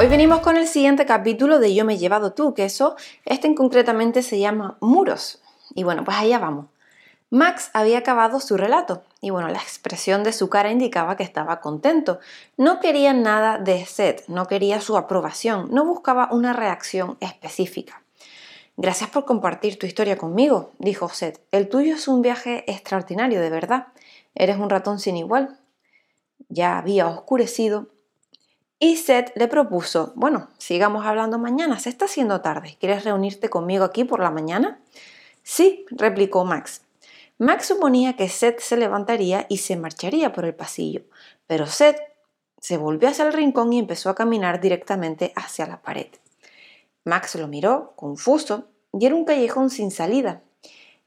Hoy venimos con el siguiente capítulo de Yo me he llevado tú, que eso, este en concretamente se llama Muros. Y bueno, pues allá vamos. Max había acabado su relato y bueno, la expresión de su cara indicaba que estaba contento. No quería nada de Seth, no quería su aprobación, no buscaba una reacción específica. Gracias por compartir tu historia conmigo, dijo Seth. El tuyo es un viaje extraordinario, de verdad. Eres un ratón sin igual. Ya había oscurecido y Seth le propuso, bueno, sigamos hablando mañana, se está haciendo tarde, ¿quieres reunirte conmigo aquí por la mañana? Sí, replicó Max. Max suponía que Seth se levantaría y se marcharía por el pasillo, pero Seth se volvió hacia el rincón y empezó a caminar directamente hacia la pared. Max lo miró, confuso, y era un callejón sin salida.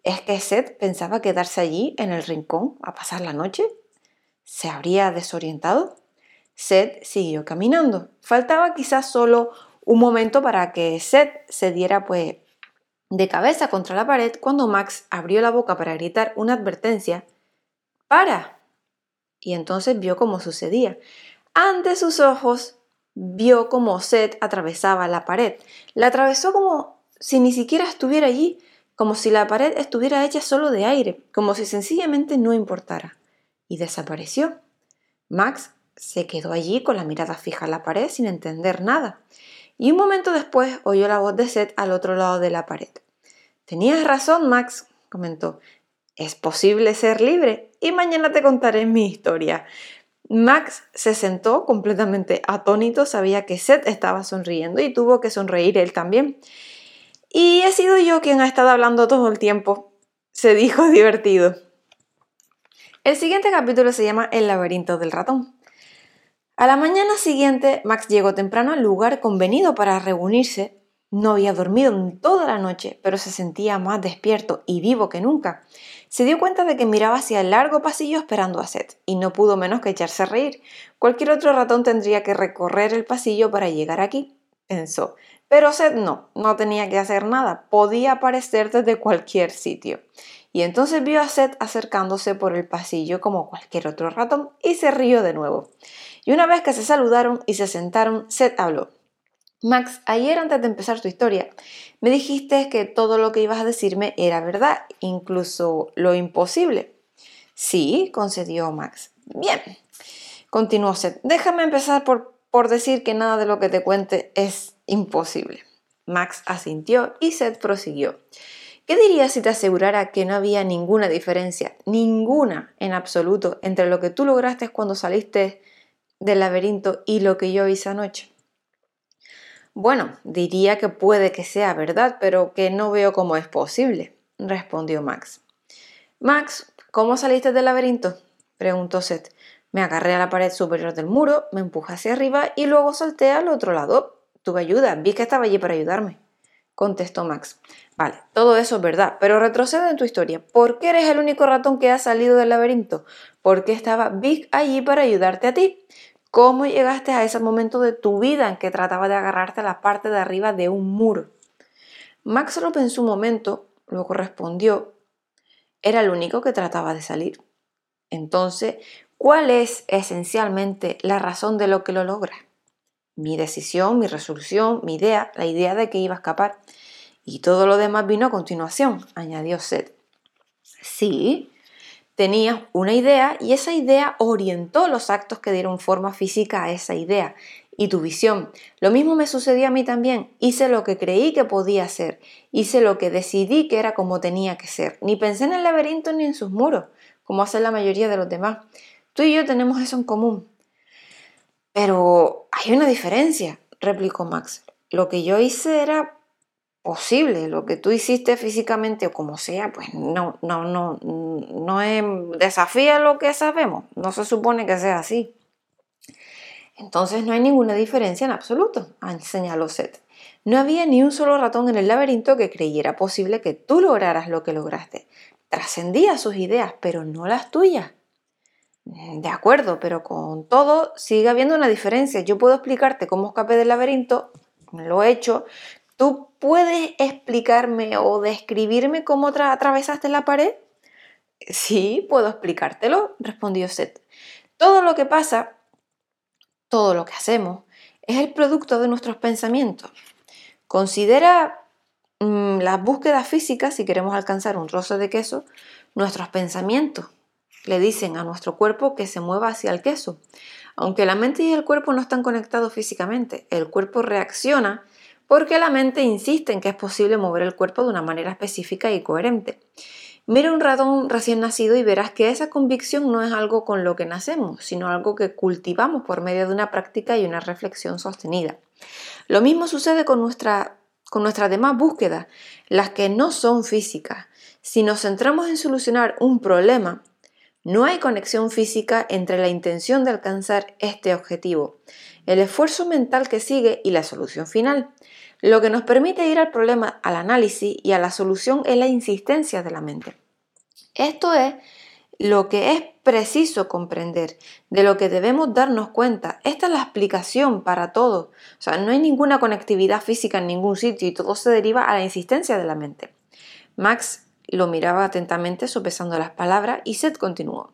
¿Es que Seth pensaba quedarse allí en el rincón a pasar la noche? ¿Se habría desorientado? Seth siguió caminando. Faltaba quizás solo un momento para que Seth se diera pues de cabeza contra la pared cuando Max abrió la boca para gritar una advertencia. ¡Para! Y entonces vio cómo sucedía. Ante sus ojos vio cómo Seth atravesaba la pared. La atravesó como si ni siquiera estuviera allí, como si la pared estuviera hecha solo de aire, como si sencillamente no importara. Y desapareció. Max se quedó allí con la mirada fija en la pared sin entender nada. Y un momento después oyó la voz de Seth al otro lado de la pared. Tenías razón, Max, comentó. Es posible ser libre y mañana te contaré mi historia. Max se sentó completamente atónito, sabía que Seth estaba sonriendo y tuvo que sonreír él también. Y he sido yo quien ha estado hablando todo el tiempo, se dijo divertido. El siguiente capítulo se llama El laberinto del ratón. A la mañana siguiente, Max llegó temprano al lugar convenido para reunirse. No había dormido en toda la noche, pero se sentía más despierto y vivo que nunca. Se dio cuenta de que miraba hacia el largo pasillo esperando a Seth, y no pudo menos que echarse a reír. Cualquier otro ratón tendría que recorrer el pasillo para llegar aquí, pensó. Pero Seth no, no tenía que hacer nada, podía aparecer desde cualquier sitio. Y entonces vio a Seth acercándose por el pasillo como cualquier otro ratón y se rió de nuevo. Y una vez que se saludaron y se sentaron, Seth habló. Max, ayer antes de empezar tu historia, me dijiste que todo lo que ibas a decirme era verdad, incluso lo imposible. Sí, concedió Max. Bien, continuó Seth. Déjame empezar por, por decir que nada de lo que te cuente es imposible. Max asintió y Seth prosiguió. ¿Qué dirías si te asegurara que no había ninguna diferencia, ninguna en absoluto, entre lo que tú lograste cuando saliste del laberinto y lo que yo hice anoche? Bueno, diría que puede que sea verdad, pero que no veo cómo es posible, respondió Max. Max, ¿cómo saliste del laberinto? preguntó Seth. Me agarré a la pared superior del muro, me empujé hacia arriba y luego salté al otro lado. Tuve ayuda, vi que estaba allí para ayudarme, contestó Max. Vale, todo eso es verdad, pero retrocede en tu historia. ¿Por qué eres el único ratón que ha salido del laberinto? ¿Por qué estaba Big allí para ayudarte a ti? ¿Cómo llegaste a ese momento de tu vida en que trataba de agarrarte a la parte de arriba de un muro? Max lo pensó un momento, luego respondió, era el único que trataba de salir. Entonces, ¿cuál es esencialmente la razón de lo que lo logra? Mi decisión, mi resolución, mi idea, la idea de que iba a escapar. Y todo lo demás vino a continuación, añadió Seth. Sí, tenías una idea y esa idea orientó los actos que dieron forma física a esa idea y tu visión. Lo mismo me sucedió a mí también. Hice lo que creí que podía ser. Hice lo que decidí que era como tenía que ser. Ni pensé en el laberinto ni en sus muros, como hacen la mayoría de los demás. Tú y yo tenemos eso en común. Pero hay una diferencia, replicó Max. Lo que yo hice era posible. Lo que tú hiciste físicamente o como sea, pues no, no, no, no es, desafía lo que sabemos. No se supone que sea así. Entonces no hay ninguna diferencia en absoluto, señaló Seth. No había ni un solo ratón en el laberinto que creyera posible que tú lograras lo que lograste. Trascendía sus ideas, pero no las tuyas. De acuerdo, pero con todo sigue habiendo una diferencia. Yo puedo explicarte cómo escapé del laberinto, lo he hecho, ¿Tú puedes explicarme o describirme cómo atravesaste la pared? Sí, puedo explicártelo, respondió Seth. Todo lo que pasa, todo lo que hacemos, es el producto de nuestros pensamientos. Considera mm, las búsquedas físicas si queremos alcanzar un trozo de queso, nuestros pensamientos le dicen a nuestro cuerpo que se mueva hacia el queso. Aunque la mente y el cuerpo no están conectados físicamente, el cuerpo reacciona porque la mente insiste en que es posible mover el cuerpo de una manera específica y coherente. Mira un ratón recién nacido y verás que esa convicción no es algo con lo que nacemos, sino algo que cultivamos por medio de una práctica y una reflexión sostenida. Lo mismo sucede con, con nuestras demás búsquedas, las que no son físicas. Si nos centramos en solucionar un problema, no hay conexión física entre la intención de alcanzar este objetivo, el esfuerzo mental que sigue y la solución final. Lo que nos permite ir al problema, al análisis y a la solución es la insistencia de la mente. Esto es lo que es preciso comprender, de lo que debemos darnos cuenta. Esta es la explicación para todo. O sea, no hay ninguna conectividad física en ningún sitio y todo se deriva a la insistencia de la mente. Max lo miraba atentamente sopesando las palabras y Seth continuó.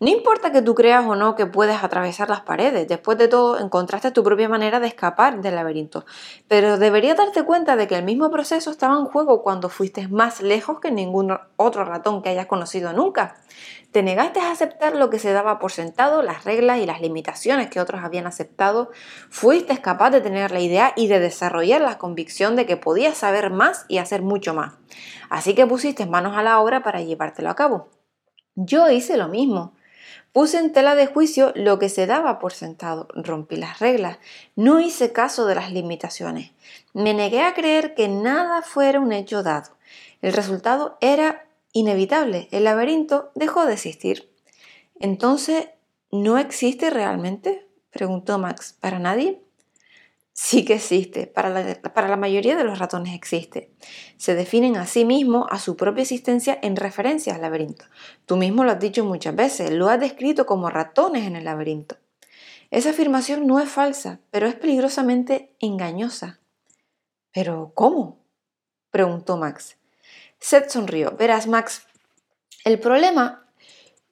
No importa que tú creas o no que puedes atravesar las paredes, después de todo encontraste tu propia manera de escapar del laberinto, pero deberías darte cuenta de que el mismo proceso estaba en juego cuando fuiste más lejos que ningún otro ratón que hayas conocido nunca. Te negaste a aceptar lo que se daba por sentado, las reglas y las limitaciones que otros habían aceptado. Fuiste capaz de tener la idea y de desarrollar la convicción de que podías saber más y hacer mucho más. Así que pusiste manos a la obra para llevártelo a cabo. Yo hice lo mismo. Puse en tela de juicio lo que se daba por sentado, rompí las reglas, no hice caso de las limitaciones, me negué a creer que nada fuera un hecho dado. El resultado era inevitable, el laberinto dejó de existir. Entonces, ¿no existe realmente? preguntó Max. ¿Para nadie? Sí que existe, para la, para la, mayoría de los ratones existe. Se definen a sí mismos, a su propia existencia en referencia al laberinto. Tú mismo lo has dicho muchas veces, lo has descrito como ratones en el laberinto. Esa afirmación no es falsa, pero es peligrosamente engañosa. ¿Pero cómo? preguntó Max. Seth sonrió. Verás, Max, el problema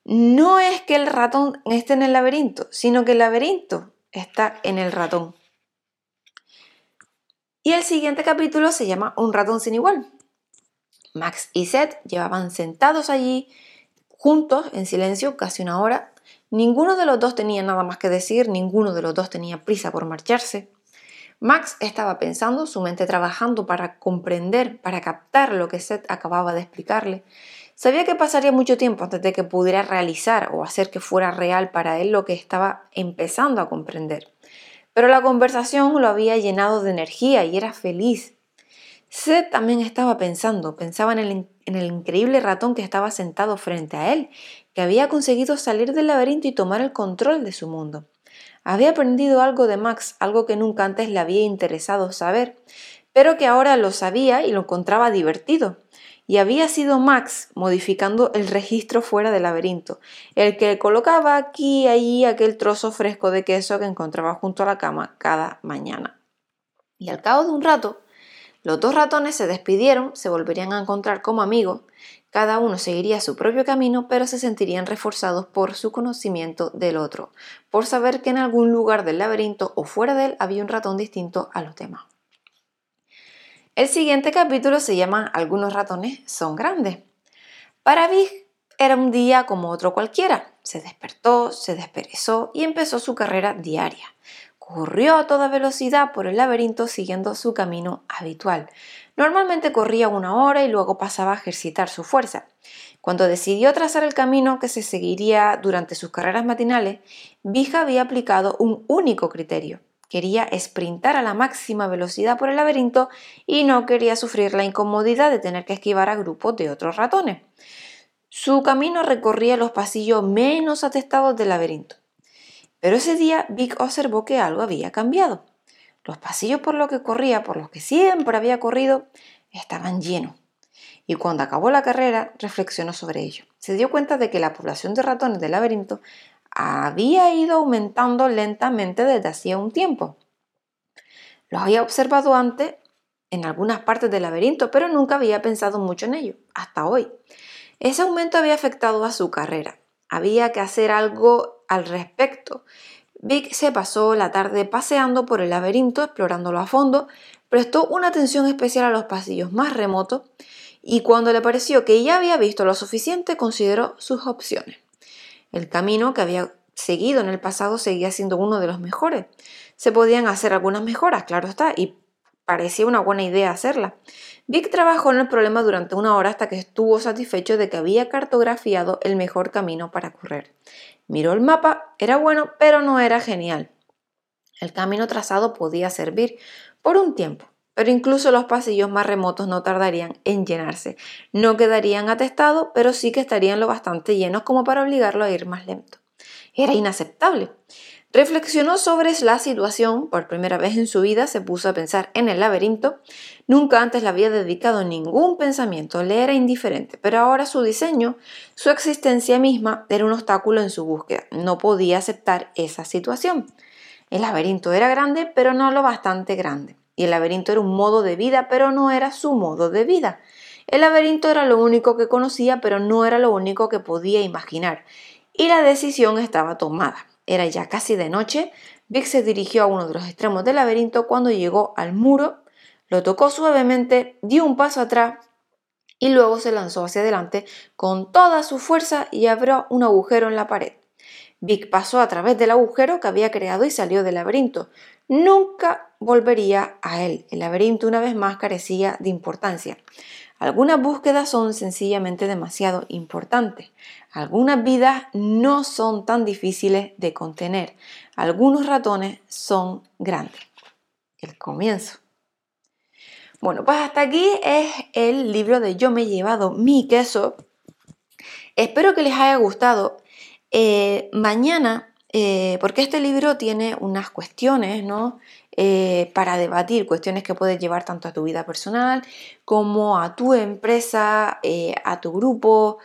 no es que el ratón esté en el laberinto, sino que el laberinto está en el ratón. Y el siguiente capítulo se llama Un ratón sin igual. Max y Seth llevaban sentados allí, juntos, en silencio, casi una hora. Ninguno de los dos tenía nada más que decir, ninguno de los dos tenía prisa por marcharse. Max estaba pensando, su mente trabajando para comprender, para captar lo que Seth acababa de explicarle. Sabía que pasaría mucho tiempo antes de que pudiera realizar o hacer que fuera real para él lo que estaba empezando a comprender. Pero la conversación lo había llenado de energía y era feliz. Seth también estaba pensando, pensaba en el, en el increíble ratón que estaba sentado frente a él, que había conseguido salir del laberinto y tomar el control de su mundo. Había aprendido algo de Max, algo que nunca antes le había interesado saber, pero que ahora lo sabía y lo encontraba divertido. Y había sido Max modificando el registro fuera del laberinto, el que colocaba aquí y allí aquel trozo fresco de queso que encontraba junto a la cama cada mañana. Y al cabo de un rato, los dos ratones se despidieron, se volverían a encontrar como amigos, cada uno seguiría su propio camino, pero se sentirían reforzados por su conocimiento del otro, por saber que en algún lugar del laberinto o fuera de él había un ratón distinto a los demás. El siguiente capítulo se llama Algunos ratones son grandes. Para Big era un día como otro cualquiera. Se despertó, se desperezó y empezó su carrera diaria. Corrió a toda velocidad por el laberinto siguiendo su camino habitual. Normalmente corría una hora y luego pasaba a ejercitar su fuerza. Cuando decidió trazar el camino que se seguiría durante sus carreras matinales, Vija había aplicado un único criterio. Quería sprintar a la máxima velocidad por el laberinto y no quería sufrir la incomodidad de tener que esquivar a grupos de otros ratones. Su camino recorría los pasillos menos atestados del laberinto. Pero ese día Vic observó que algo había cambiado. Los pasillos por los que corría, por los que siempre había corrido, estaban llenos. Y cuando acabó la carrera, reflexionó sobre ello. Se dio cuenta de que la población de ratones del laberinto había ido aumentando lentamente desde hacía un tiempo. Lo había observado antes en algunas partes del laberinto, pero nunca había pensado mucho en ello, hasta hoy. Ese aumento había afectado a su carrera. Había que hacer algo al respecto Vic se pasó la tarde paseando por el laberinto, explorándolo a fondo, prestó una atención especial a los pasillos más remotos y cuando le pareció que ya había visto lo suficiente, consideró sus opciones. El camino que había seguido en el pasado seguía siendo uno de los mejores. Se podían hacer algunas mejoras, claro está, y parecía una buena idea hacerla. Vic trabajó en el problema durante una hora hasta que estuvo satisfecho de que había cartografiado el mejor camino para correr. Miró el mapa, era bueno, pero no era genial. El camino trazado podía servir por un tiempo, pero incluso los pasillos más remotos no tardarían en llenarse. No quedarían atestados, pero sí que estarían lo bastante llenos como para obligarlo a ir más lento. Era inaceptable. Reflexionó sobre la situación, por primera vez en su vida se puso a pensar en el laberinto. Nunca antes le había dedicado ningún pensamiento, le era indiferente, pero ahora su diseño, su existencia misma, era un obstáculo en su búsqueda. No podía aceptar esa situación. El laberinto era grande, pero no lo bastante grande. Y el laberinto era un modo de vida, pero no era su modo de vida. El laberinto era lo único que conocía, pero no era lo único que podía imaginar. Y la decisión estaba tomada. Era ya casi de noche. Vic se dirigió a uno de los extremos del laberinto cuando llegó al muro, lo tocó suavemente, dio un paso atrás y luego se lanzó hacia adelante con toda su fuerza y abrió un agujero en la pared. Vic pasó a través del agujero que había creado y salió del laberinto. Nunca volvería a él. El laberinto una vez más carecía de importancia. Algunas búsquedas son sencillamente demasiado importantes. Algunas vidas no son tan difíciles de contener. Algunos ratones son grandes. El comienzo. Bueno, pues hasta aquí es el libro de Yo me he llevado mi queso. Espero que les haya gustado. Eh, mañana, eh, porque este libro tiene unas cuestiones, ¿no? Eh, para debatir cuestiones que puedes llevar tanto a tu vida personal como a tu empresa, a tu grupo.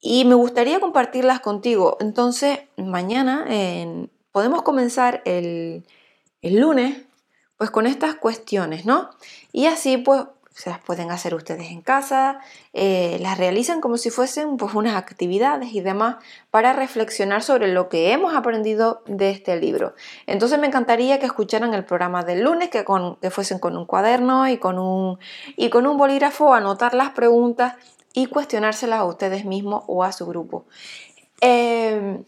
Y me gustaría compartirlas contigo. Entonces, mañana podemos comenzar el, el lunes pues con estas cuestiones, ¿no? Y así pues se las pueden hacer ustedes en casa, eh, las realizan como si fuesen pues, unas actividades y demás para reflexionar sobre lo que hemos aprendido de este libro. Entonces me encantaría que escucharan el programa del lunes, que, con, que fuesen con un cuaderno y con un, y con un bolígrafo, anotar las preguntas y cuestionárselas a ustedes mismos o a su grupo. Em,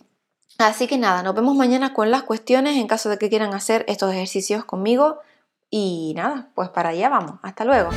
así que nada, nos vemos mañana con las cuestiones en caso de que quieran hacer estos ejercicios conmigo. Y nada, pues para allá vamos. Hasta luego.